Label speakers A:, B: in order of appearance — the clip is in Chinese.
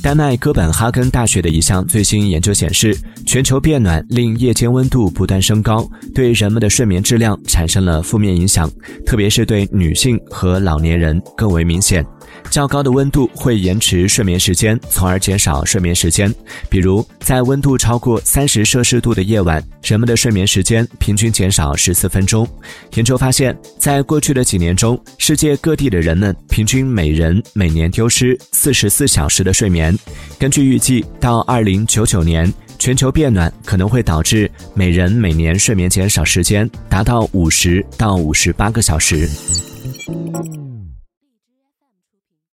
A: 丹麦哥本哈根大学的一项最新研究显示，全球变暖令夜间温度不断升高，对人们的睡眠质量产生了负面影响，特别是对女性和老年人更为明显。较高的温度会延迟睡眠时间，从而减少睡眠时间。比如，在温度超过三十摄氏度的夜晚，人们的睡眠时间平均减少十四分钟。研究发现，在过去的几年中，世界各地的人们平均每人每年丢失四十四小时的睡眠。根据预计，到二零九九年，全球变暖可能会导致每人每年睡眠减少时间达到五十到五十八个小时。